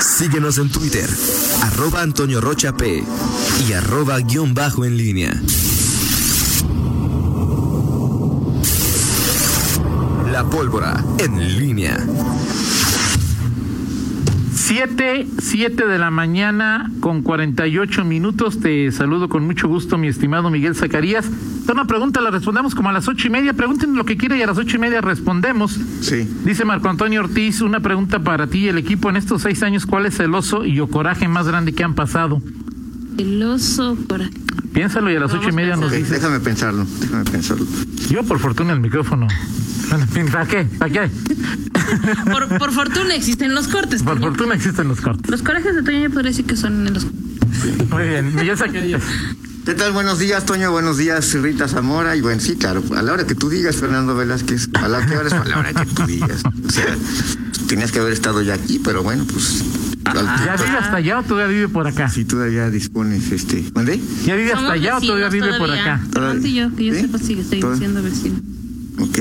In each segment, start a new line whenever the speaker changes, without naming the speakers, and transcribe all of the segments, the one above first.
Síguenos en Twitter, arroba Antonio Rocha P y arroba guion bajo en línea. La pólvora en línea.
7, 7 de la mañana con 48 minutos. Te saludo con mucho gusto, mi estimado Miguel Zacarías. Una pregunta la respondemos como a las ocho y media. Pregunten lo que quiera y a las ocho y media respondemos.
Sí.
Dice Marco Antonio Ortiz, una pregunta para ti y el equipo en estos seis años. ¿Cuál es el oso y o coraje más grande que han pasado?
El oso coraje.
Piénsalo y a las
Vamos
ocho y media nos
Ok,
dices.
déjame pensarlo, déjame pensarlo.
Yo por fortuna el micrófono. ¿Para qué? ¿Para qué?
Por, por fortuna existen los cortes.
Por fortuna existen los cortes.
Los corajes de Toño yo podría decir que son en los
Muy bien, Miguel Zacarías.
¿Qué tal? Buenos días, Toño. Buenos días, Rita Zamora. Y bueno, sí, claro, a la hora que tú digas, Fernando Velázquez, a la que hora es a la hora que tú digas. O sea, tenías que haber estado ya aquí, pero bueno, pues. al-
¿Ya vive hasta allá o todavía vive por acá?
Si todavía dispones, este. ¿Mandé?
¿Ya vive hasta allá o todavía vive por acá?
Fernando y yo, que yo
¿Sí?
sepa, sigue estoy siendo vecino.
Ok.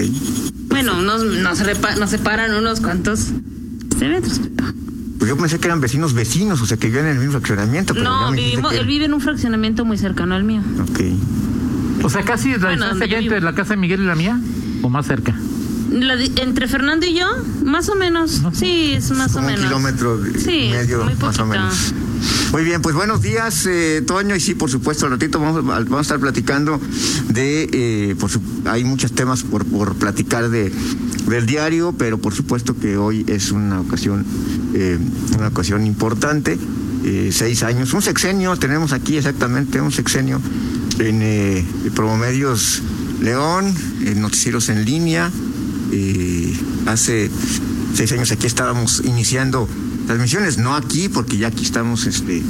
Bueno, nos, nos, repa- nos separan unos cuantos metros.
Pues yo pensé que eran vecinos vecinos, o sea, que vivían en el mismo fraccionamiento. Pero
No, vivimos,
que-
él vive en un fraccionamiento muy cercano al mío.
Ok.
O sea, casi la
Bueno,
distancia entre la casa de Miguel y la mía, o más cerca.
La di- entre Fernando y yo, más o menos. Sí, es más o
Como un
menos.
kilómetro y
Sí,
medio,
muy
más o menos. Muy bien, pues buenos días, eh, Toño. Y sí, por supuesto, al ratito vamos, a- vamos a estar platicando de. eh, por su- hay muchos temas por, por platicar de, del diario, pero por supuesto que hoy es una ocasión, eh, una ocasión importante. Eh, seis años, un sexenio, tenemos aquí exactamente un sexenio en eh, Promomedios León, en Noticieros en línea. Eh, hace seis años aquí estábamos iniciando transmisiones, no aquí, porque ya aquí estamos este, eh,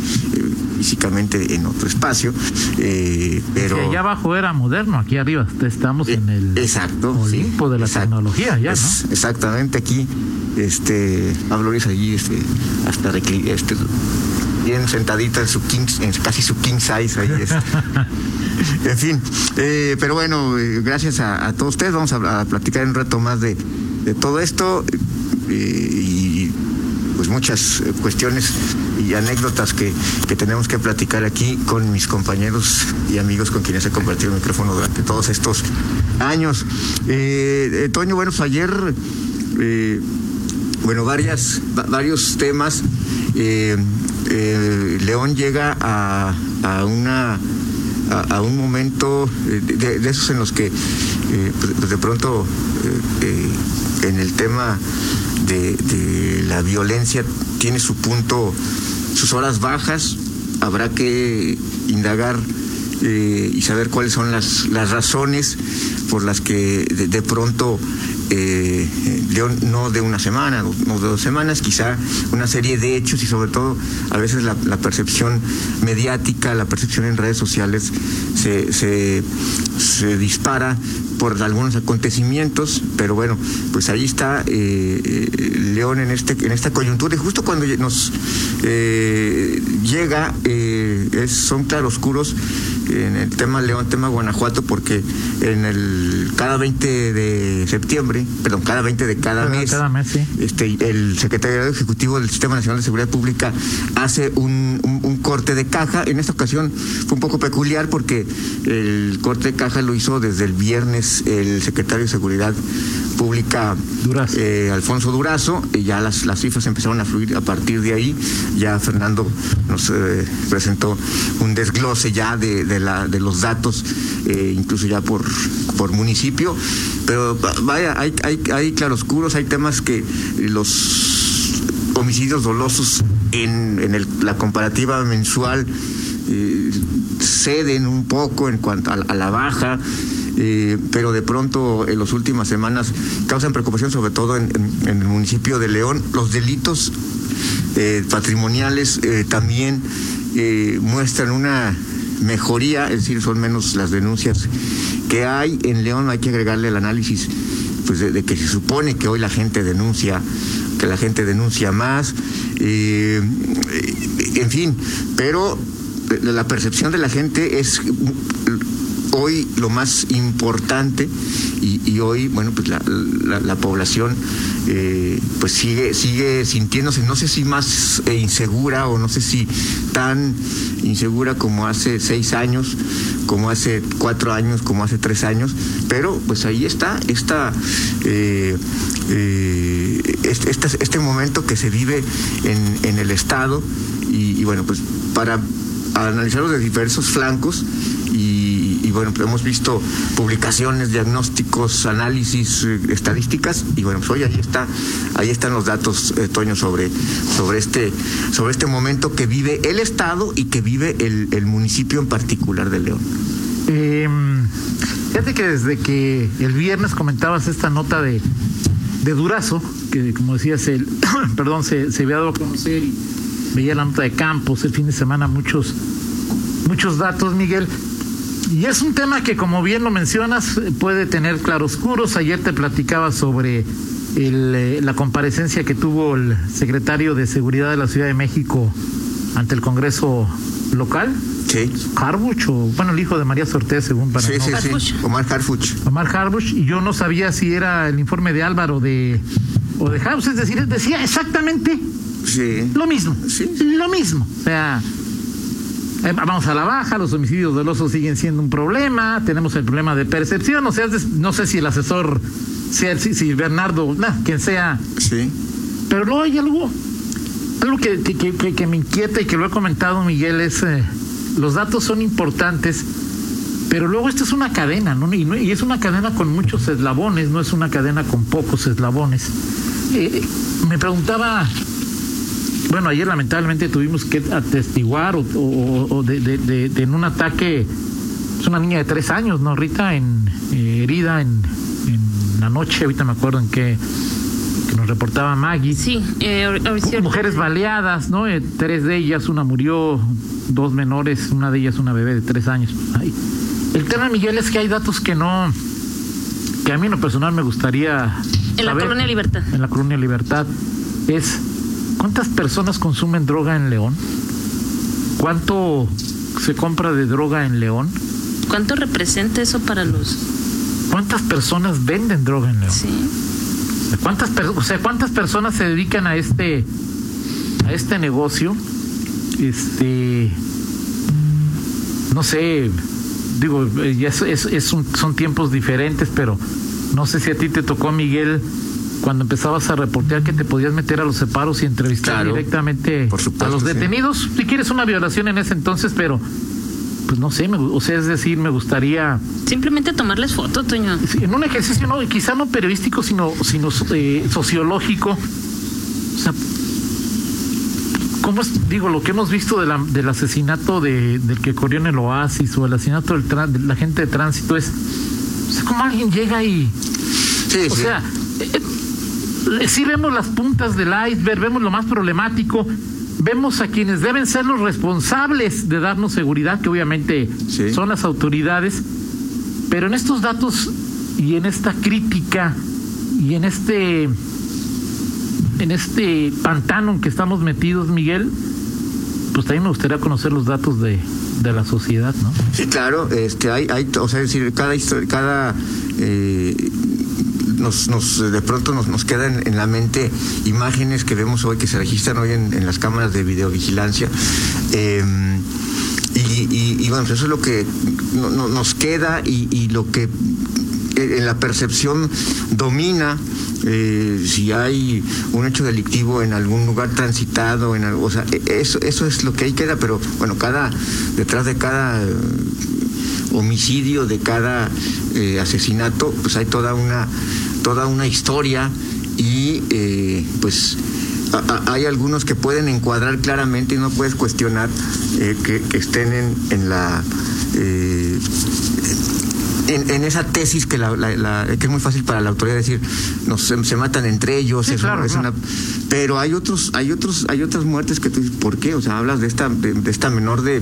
físicamente en otro espacio, eh, pero...
Que allá abajo era moderno, aquí arriba estamos en el
Eh, exacto,
Olimpo
sí,
de la tecnología, ya,
Es-
¿no?
Exactamente, aquí, este, Pablo Luis allí, este, hasta este, bien sentadita en su king, en casi su king size ahí. En fin, eh, pero bueno, eh, gracias a, a todos ustedes. Vamos a, a platicar un rato más de, de todo esto eh, y pues muchas eh, cuestiones y anécdotas que, que tenemos que platicar aquí con mis compañeros y amigos con quienes he compartido el micrófono durante todos estos años. Eh, eh, Toño, bueno, pues ayer, bueno, varias, va- varios temas. León llega a, a una a, un momento eh, de, esos en los que eh, de pronto eh, en el tema de, la violencia tiene su punto, sus horas bajas, habrá que indagar y saber cuáles son las, las razones por las que de, de pronto eh, no de una semana, no de dos semanas, quizá una serie de hechos y sobre todo a veces la, percepción mediática, la percepción en redes sociales se dispara por algunos acontecimientos, pero bueno, pues ahí está eh, eh, León en este en esta coyuntura y justo cuando nos eh, llega eh, es, son claroscuros en el tema León, tema Guanajuato, porque en el cada 20 de septiembre, perdón, cada 20 de cada mes,
cada mes, sí.
este, el secretario ejecutivo del Sistema Nacional de Seguridad Pública hace un, un- un corte de caja. En esta ocasión fue un poco peculiar porque el corte de caja lo hizo desde el viernes el secretario de Seguridad Pública
Durazo.
eh, Alfonso Durazo, y ya las, las cifras empezaron a fluir a partir de ahí. Ya Fernando nos eh, presentó un desglose ya de, de la, de los datos, eh, incluso ya por, por municipio. Pero va- vaya, hay, hay, hay claroscuros, hay temas que los homicidios dolosos en, el- la comparativa mensual eh, ceden un poco en cuanto a, a la baja, eh, pero de pronto en las últimas semanas causan preocupación, sobre todo en, el municipio de León. Los delitos eh, patrimoniales también muestran una mejoría, es decir, son menos las denuncias que hay. En León hay que agregarle el análisis pues, de que se supone que hoy la gente denuncia, que la gente denuncia más, eh, eh, en fin, pero la percepción de la gente es hoy lo más importante y, hoy, bueno, pues la, la, población eh, pues sigue, sigue sintiéndose, no sé si más insegura o no sé si tan insegura como hace seis años, como hace cuatro años, como hace tres años, pero pues ahí está esta, este, este, momento que se vive en, en el Estado y, bueno, pues para analizarlo de diversos flancos y, bueno, hemos visto publicaciones, diagnósticos, análisis, eh, estadísticas y bueno, pues hoy ahí está, ahí están los datos, eh, Toño, sobre, sobre este, sobre este momento que vive el Estado y que vive el, municipio en particular de León.
Eh, fíjate que desde que el viernes comentabas esta nota de, de Durazo, que como decías, el, perdón, se, se había dado a conocer y veía la nota de Campos el fin de semana, muchos, muchos datos, Miguel. Y es un tema que, como bien lo mencionas, puede tener claroscuros. Ayer te platicaba sobre eh, la comparecencia que tuvo el secretario de Seguridad de la Ciudad de México ante el Congreso local.
Sí.
Harbuch, o bueno, el hijo de María Sortés, según para
Sí, sí, sí. Omar Harbuch.
Omar Harbuch, y yo no sabía si era el informe de Álvaro de, o de House, es decir, decía exactamente
sí.
lo mismo.
Sí.
Lo mismo. O sea, eh, vamos a la baja, los homicidios dolosos siguen siendo un problema, tenemos el problema de percepción, o sea, no sé si el asesor, sea si, Bernardo, quien sea.
Sí.
Pero luego hay algo, algo que, que, me inquieta y que lo he comentado Miguel, es eh, los datos son importantes, pero luego esto es una cadena, ¿no? Y, es una cadena con muchos eslabones, no es una cadena con pocos eslabones. Eh, me preguntaba bueno, ayer lamentablemente tuvimos que atestiguar o, de, en un ataque, es una niña de tres años, ¿no, Rita? En, eh, herida en, la noche, ahorita me acuerdo en qué que nos reportaba Maggie.
Sí, eh,
mujeres baleadas, ¿no? Eh, tres de ellas, una murió, dos menores, una de ellas una bebé de tres años. El tema, Miguel, es que hay datos que no, que a mí en lo personal me gustaría...
En la Colonia Libertad.
En la Colonia Libertad. Es ¿Cuántas personas consumen droga en León? ¿Cuánto se compra de droga en León?
¿Cuánto representa eso para los...
¿Cuántas personas venden droga en León?
Sí.
¿Cuántas, o sea, ¿cuántas personas se dedican a este, a este negocio? Este, no sé, digo, es, es, son tiempos diferentes, pero no sé si a ti te tocó, Miguel, cuando empezabas a reportear que te podías meter a los separos y entrevistar directamente a los detenidos. Si quieres una violación en ese entonces, pero pues no sé, o sea, es decir, me gustaría...
Simplemente tomarles foto, Toño.
en un ejercicio, no, quizá no periodístico, sino, sino eh, sociológico. O sea, ¿cómo es, digo, lo que hemos visto de la, del asesinato de, del que corrió en el Oasis o el asesinato del de la gente de tránsito es, o sea, ¿cómo alguien llega y...
Sí,
o sea, eh, sí vemos las puntas del iceberg, vemos lo más problemático, vemos a quienes deben ser los responsables de darnos seguridad, que obviamente son las autoridades, pero en estos datos y en esta crítica y en este en este pantano en que estamos metidos, Miguel, pues también me gustaría conocer los datos de, de la sociedad, ¿no?
Sí, claro, este, hay, hay, o sea, decir, cada historia, cada eh, nos, nos de pronto nos, nos quedan en la mente imágenes que vemos hoy, que se registran hoy en, las cámaras de videovigilancia. Em, y, bueno, pues eso es lo que nos queda y, lo que eh, en la percepción domina eh, si hay un hecho delictivo en algún lugar transitado, en algo, o sea, e, eso, eso es lo que ahí queda, pero bueno, cada, detrás de cada homicidio, de cada eh, asesinato, pues hay toda una, toda una historia y eh, pues hay algunos que pueden encuadrar claramente y no puedes cuestionar eh, que, estén en, en la en, en esa tesis que, la, la- la- que es muy fácil para la autoridad decir, no, se, se matan entre ellos,
Sí,
es
claro,
una- es
claro.
una- pero hay otros, hay otros, hay otras muertes que tú dices, ¿por qué? O sea, hablas de esta, de, de esta menor de,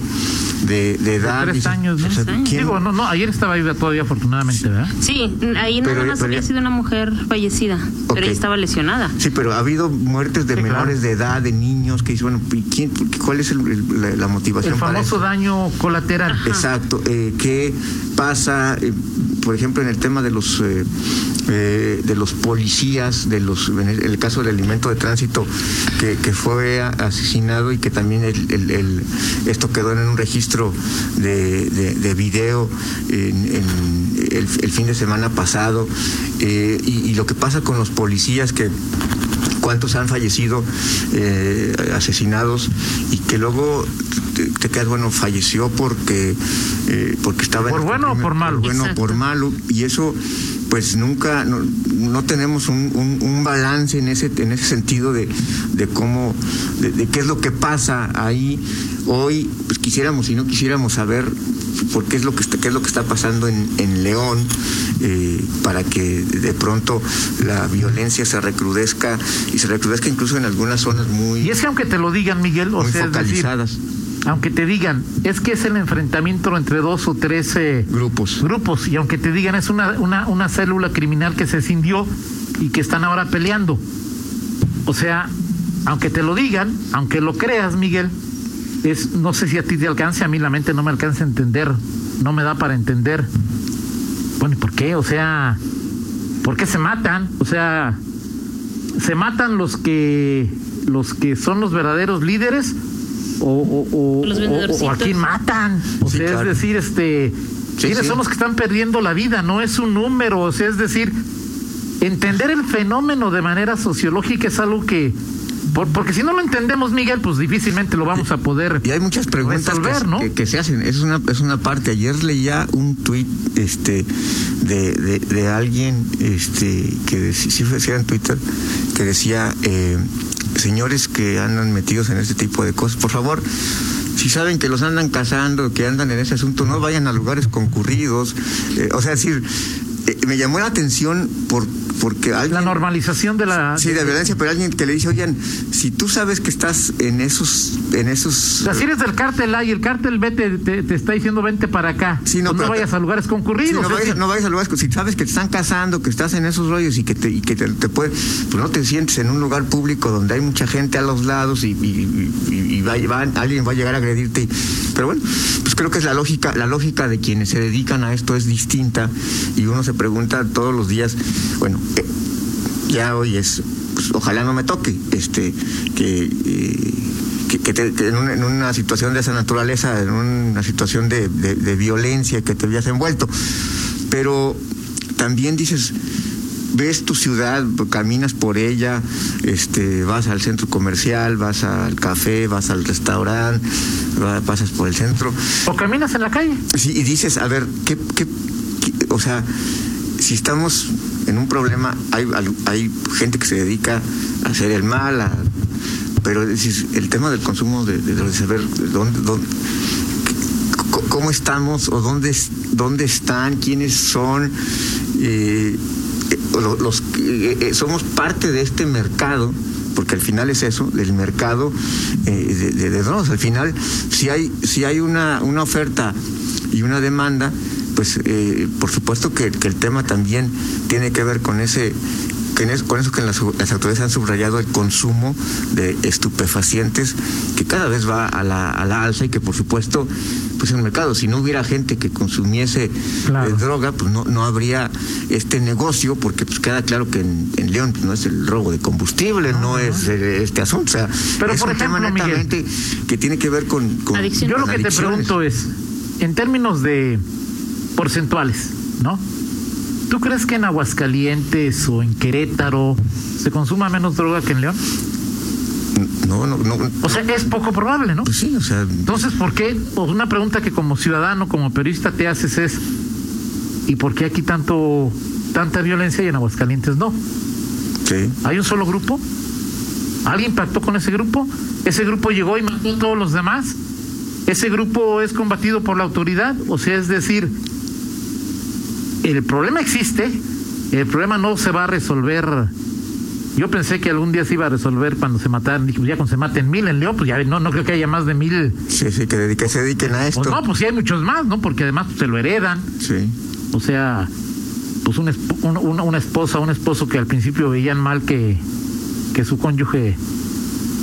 de, de edad.
Tres
dices,
años, ¿no?
o sea, ¿quién-
Digo, no, no, ayer estaba viva todavía, afortunadamente, ¿verdad?
Sí, ahí nada
Pero-
más
pero
había sido una mujer fallecida, pero ella estaba lesionada.
Sí, pero ha habido muertes de
Sí, claro.
menores de edad, de niños, que dicen, bueno, ¿y quién, ¿cuál es el- el- la, la motivación
El
para
famoso
eso?
daño colateral.
Exacto. Eh, ¿Qué pasa, eh, por ejemplo, en el tema de los eh, eh, de los policías, de los en el, caso del alimento de tránsito que, fue asesinado y que también el, esto quedó en un registro de, de- de video el, fin de semana pasado y, lo que pasa con los policías que cuántos han fallecido asesinados y que luego te, te quedas bueno falleció porque eh, porque estaba
¿Por
en
bueno o por malo?
bueno
Exacto.
por malo y eso pues nunca no, no tenemos un, un- un balance en ese en ese sentido de, de cómo de, de qué es lo que pasa ahí hoy pues quisiéramos y no quisiéramos saber por qué es lo que está, qué es lo que está pasando en, en León eh, para que de pronto la violencia se recrudezca y se recrudezca incluso en algunas zonas muy,
Y es que aunque te lo digan, Miguel, o
muy
sea, es decir,
focalizadas
aunque te digan, es que es el enfrentamiento entre dos o tres eh,
grupos
grupos, y aunque te digan es una, una, una célula criminal que se cindió y que están ahora peleando. O sea, aunque te lo digan, aunque lo creas, Miguel, es, no sé si a ti te alcance, a mí la mente no me alcanza a entender, no me da para entender. Bueno, ¿y por qué? O sea, ¿por qué se matan? O sea, se matan los que los que son los verdaderos líderes o, o, o-
Los
o- o a quién matan. O
Sí,
sea,
claro.
es decir, este,
Sí,
¿quiénes
sí.
son los que están perdiendo la vida? No es un número, o sea, es decir, entender el fenómeno de manera sociológica es algo que, por- porque si no lo entendemos, Miguel, pues difícilmente lo vamos a poder
Y hay muchas preguntas
resolver,
que,
¿no?
que- que se hacen. Es una, es una parte. Ayer leía un tuit este, de, de, de alguien este, que dec- sí fue en Twitter que decía, eh, señores que andan metidos en este tipo de cosas, por favor, si saben que los andan cazando, que andan en ese asunto, no vayan a lugares concurridos. Eh, o sea, es decir, eh, me llamó la atención por, porque alguien...
La normalización de la...
Sí, de violencia, pero alguien que le dice, oigan, si tú sabes que estás en esos, en esos...
O sea, si eres del cártel A y el cártel B te, te- te está diciendo vente para acá,
Sí, no,
no
pero-
vayas a lugares concurridos.
Sí, no, vayas,
decir,
no vayas a lugares, si sabes que te están casando, que estás en esos rollos y que te, y que te, te puede, pues no te sientes en un lugar público donde hay mucha gente a los lados y, y- y- y va, va- alguien va a llegar a agredirte. pero bueno, pues creo que es la lógica, la lógica de quienes se dedican a esto es distinta y uno se pregunta todos los días, bueno, eh, ya hoy es, pues, ojalá no me toque, este, que eh, que, que te- que en, una, en una situación de esa naturaleza, en una situación de, de- de violencia que te habías envuelto. Pero también dices, ves tu ciudad, caminas por ella, este, vas al centro comercial, vas al café, vas al restaurante, pasas por el centro.
O caminas en la calle.
Sí, y dices, a ver, ¿qué, qué- qué- o sea, si estamos en un problema, hay, hay gente que se dedica a hacer el mal, pero dices, el tema del consumo de, saber dónde, dónde- cómo estamos o dónde, es- dónde están, quiénes son, eh, eh, lo- los, eh, eh, somos parte de este mercado porque al final es eso, del mercado eh, de, de- de drogas. Al final, si hay, si hay una, una oferta y una demanda, pues eh, por supuesto que, que el tema también tiene que ver con ese que en es- con eso que las, las autoridades han subrayado el consumo de estupefacientes que cada vez va a la, a la alza y que por supuesto pues en el mercado si no hubiera gente que consumiese
Claro.
eh, droga pues no, no habría este negocio porque pues queda claro que en, en León pues, no es el robo de combustible no, es eh, este asunto o sea
Pero,
es
por
un tema
Miguel.
netamente que tiene que ver con, con.
Yo lo
con
que te pregunto es, en términos de porcentuales, ¿no? ¿Tú crees que en Aguascalientes o en Querétaro se consuma menos droga que en León?
no no no
O sea, es poco probable, ¿no?
pues sí o sea
Entonces, ¿por qué? O una pregunta que como ciudadano, como periodista te haces es, ¿y por qué aquí tanto tanta violencia y en Aguascalientes no?
sí
¿Hay un solo grupo? ¿Alguien pactó con ese grupo? ¿Ese grupo llegó y mató a todos los demás? ¿Ese grupo es combatido por la autoridad? O sea, es decir, el problema existe, el problema no se va a resolver. Yo pensé que algún día se iba a resolver cuando se mataran. Dije, pues ya cuando se maten mil en León, pues ya no, no creo que haya más de mil.
Sí, sí, que, dedique- se dediquen a esto.
Pues no, pues sí hay muchos más, ¿no? Porque además pues, se lo heredan.
Sí.
O sea, pues un- una, una esposa, un esposo que al principio veían mal que, que su cónyuge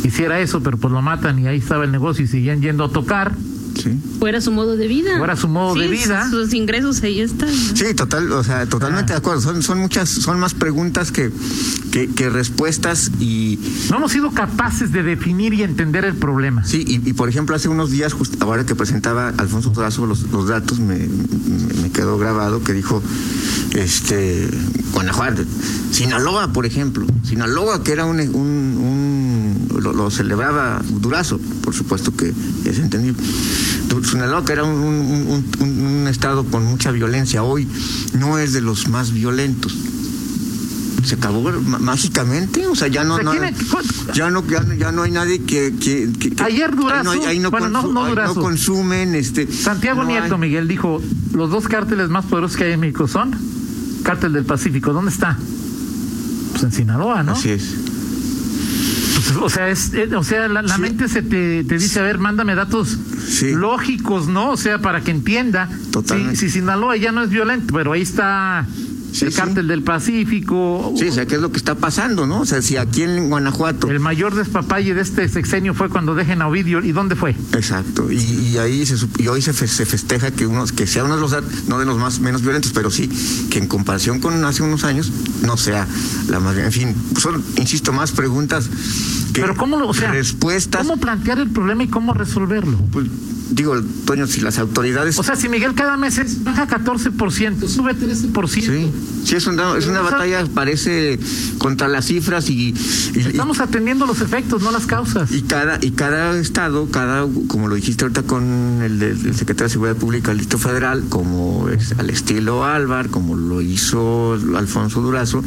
hiciera eso, pero pues lo matan y ahí estaba el negocio y seguían yendo a tocar.
Sí.
Fuera su modo de vida.
Fuera su modo de vida.
Sus, sus ingresos ahí están. ¿no?
Sí, total, o sea, totalmente
Ah.
de acuerdo. Son, son muchas, son más preguntas que, que, que respuestas y
No hemos sido capaces de definir y entender el problema.
sí, y, y, por ejemplo hace unos días, just- ahora que presentaba Alfonso Durazo los, los datos, me, me- me quedó grabado que dijo, este, Guanajuato, Sinaloa, por ejemplo, Sinaloa que era un, un, un- lo, lo celebraba Durazo, por supuesto que es entendible. Sinaloa que era un, un- un- un- un estado con mucha violencia, hoy no es de los más violentos. Se acabó má- mágicamente, o sea, ya no,
tiene-
ya no, ya, no- ya no hay nadie que, que- que- que-
Ayer Durazo,
ahí no, ahí no
bueno, no-
consu-
no
ahí
Durazo.
consumen, este,
Santiago Nieto,
hay-
Miguel, dijo, los dos cárteles más poderosos que hay en México son cártel del Pacífico. ¿Dónde está? Pues en Sinaloa, ¿no?
Así es.
O sea, es, eh, o sea, la, la
Sí.
mente se te, te dice, a ver, mándame datos
Sí.
lógicos, ¿no? O sea, para que entienda.
Totalmente.
Si, si Sinaloa ya no es violento, pero ahí está
Sí,
el
sí.
cártel del Pacífico.
Sí, o sea, ¿qué es lo que está pasando, no? O sea, si aquí en Guanajuato.
El mayor despapalle de este sexenio fue cuando dejen a Ovidio. ¿Y dónde fue?
Exacto. Y, y ahí se, y hoy se, fe- se festeja que unos, que sea uno de los, no de los más menos violentos, pero sí, que en comparación con hace unos años, no sea la más En fin, son, insisto, más preguntas
Pero ¿cómo o sea,
respuestas.
cómo plantear el problema y cómo resolverlo?
Pues, digo, Toño, si las autoridades.
O sea, si Miguel cada mes es baja 14%, sube 13%.
sí, sí, es una, es una batalla, parece, contra las cifras y, y-
Estamos atendiendo los efectos, no las causas.
Y cada, y cada estado, cada, como lo dijiste ahorita con el, el secretario de Seguridad Pública del Distrito Federal, como es al estilo Álvar, como lo hizo Alfonso Durazo,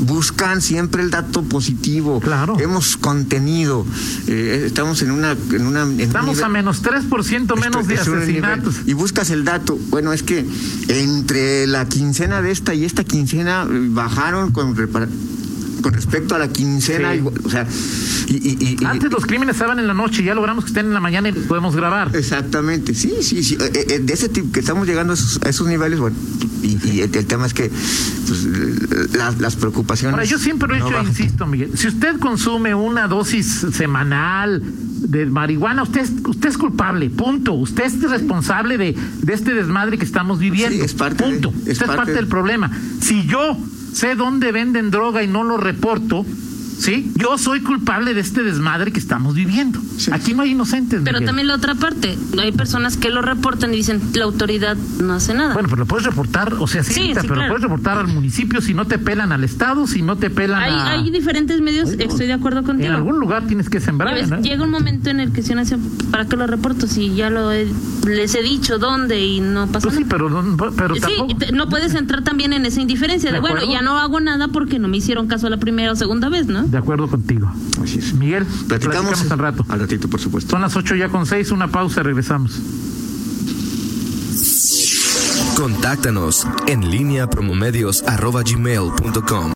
buscan siempre el dato positivo.
Claro.
Hemos contenido, eh, estamos en una, en una en un
Estamos
nivel-
a menos 3% menos de
esto nivel-
asesinatos.
y buscas el dato. Bueno, es que entre la quincena de esta y esta quincena eh, bajaron con, con respecto a la quincena.
Sí.
igual, o sea, y, y-
Antes los crímenes estaban en la noche, ya logramos que estén en la mañana y podemos grabar.
Exactamente, sí, sí, sí. eh, eh, de ese tipo que estamos llegando a esos, a esos niveles, bueno, y, el, el tema es que pues, las, las preocupaciones.
Ahora, yo siempre lo he
no bajan.
insisto, Miguel, si usted consume una dosis semanal de marihuana, usted es, usted es culpable, punto. Usted es responsable de, de este desmadre que estamos viviendo.
Sí, es parte de-
punto.
es
usted es
parte
parte
de-
del problema. Si yo sé dónde venden droga y no lo reporto, ¿sí? Yo soy culpable de este desmadre que estamos viviendo.
Sí.
Aquí no hay inocentes.
Pero
Miguel.
también la otra parte, hay personas que lo reportan y dicen la autoridad no hace nada.
Bueno, pero lo puedes reportar, o sea, sí,
Sí, sí,
pero lo puedes reportar al municipio si no te pelan al Estado, si no te pelan
hay,
a...
hay diferentes medios, estoy de acuerdo contigo.
En algún lugar tienes que sembrar.
ves,
¿no?
Llega un momento en el que se hace, ¿para qué lo reporto? Si ya lo he- les he dicho dónde y no pasa
Pues sí,
nada.
pero, no- pero
Sí,
tampoco...
te- no puedes entrar también en esa indiferencia de,
De
bueno, ya no hago nada porque no me hicieron caso la primera o segunda vez, ¿no?
De acuerdo contigo.
Así es.
Miguel,
Platicamos,
platicamos al rato.
Al ratito, por supuesto.
Son las ocho ya con seis, una pausa, regresamos.
Contáctanos en línea promomedios